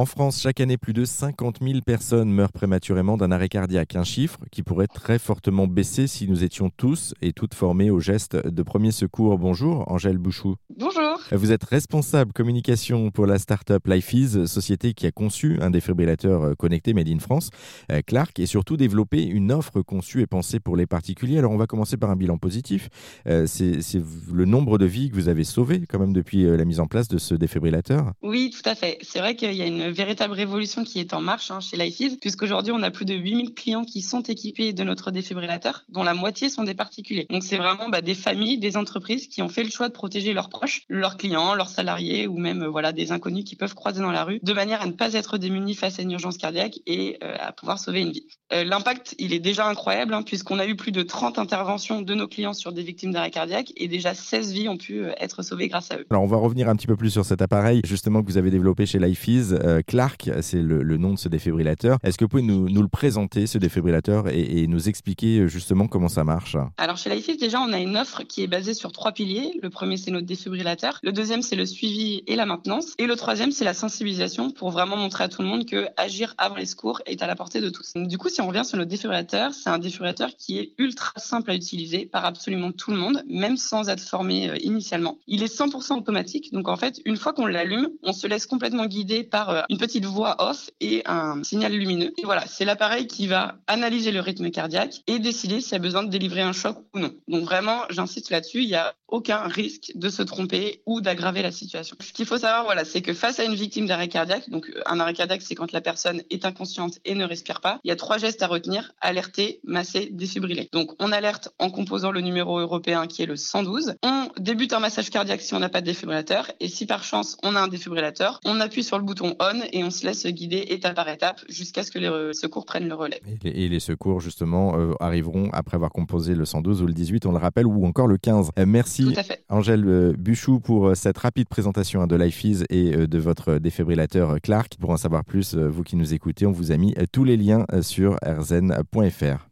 En France, chaque année, plus de 50 000 personnes meurent prématurément d'un arrêt cardiaque. Un chiffre qui pourrait très fortement baisser si nous étions tous et toutes formés aux gestes de premier secours. Bonjour, Angèle Bouchou. Vous êtes responsable communication pour la start-up LifeEase, société qui a conçu un défibrillateur connecté Made in France, euh, Clark, et surtout développé une offre conçue et pensée pour les particuliers. Alors, on va commencer par un bilan positif. Euh, c'est le nombre de vies que vous avez sauvées quand même depuis euh, la mise en place de ce défibrillateur? Oui, tout à fait. C'est vrai qu'il y a une véritable révolution qui est en marche hein, chez LifeEase, puisqu'aujourd'hui, on a plus de 8000 clients qui sont équipés de notre défibrillateur, dont la moitié sont des particuliers. Donc, c'est vraiment bah, des familles, des entreprises qui ont fait le choix de protéger leurs proches, leurs clients, leurs salariés ou même euh, voilà des inconnus qui peuvent croiser dans la rue, de manière à ne pas être démunis face à une urgence cardiaque et euh, à pouvoir sauver une vie. Euh, l'impact, il est déjà incroyable, hein, puisqu'on a eu plus de 30 interventions de nos clients sur des victimes d'arrêt cardiaque et déjà 16 vies ont pu être sauvées grâce à eux. Alors, on va revenir un petit peu plus sur cet appareil, justement, que vous avez développé chez LifeEase. Clark, c'est le, nom de ce défibrillateur. Est-ce que vous pouvez nous, le présenter, ce défibrillateur, et, et, nous expliquer justement comment ça marche? Alors, chez LifeEase, déjà, on a une offre qui est basée sur trois piliers. Le premier, c'est notre défibrillateur. Le deuxième, c'est le suivi et la maintenance. Et le troisième, c'est la sensibilisation pour vraiment montrer à tout le monde que agir avant les secours est à la portée de tous. Du coup, si on revient sur notre défibrillateur, c'est un défibrillateur qui est ultra simple à utiliser par absolument tout le monde, même sans être formé euh, initialement. Il est 100% automatique. Donc, en fait, une fois qu'on l'allume, on se laisse complètement guider par euh, une petite voix off et un signal lumineux. Et voilà, c'est l'appareil qui va analyser le rythme cardiaque et décider s'il y a besoin de délivrer un choc ou non. Donc, vraiment, j'insiste là-dessus, il n'y a aucun risque de se tromper ou d'aggraver la situation. Ce qu'il faut savoir, voilà, c'est que face à une victime d'arrêt cardiaque, donc un arrêt cardiaque, c'est quand la personne est inconsciente et ne respire pas, il y a trois gestes à retenir alerter, masser, défibriller. Donc, on alerte en composant le numéro européen qui est le 112. On débute un massage cardiaque si on n'a pas de défibrillateur. Et si par chance on a un défibrillateur, on appuie sur le bouton on et on se laisse guider étape par étape jusqu'à ce que les secours prennent le relais. Et les secours, justement, euh, arriveront après avoir composé le 112 ou le 18, on le rappelle, ou encore le 15. Euh, merci, Angèle euh, Buchou, pour cette rapide présentation hein, de LifeEase et de votre défibrillateur Clark. Pour en savoir plus, vous qui nous écoutez, on vous a mis tous les liens sur rzn.fr.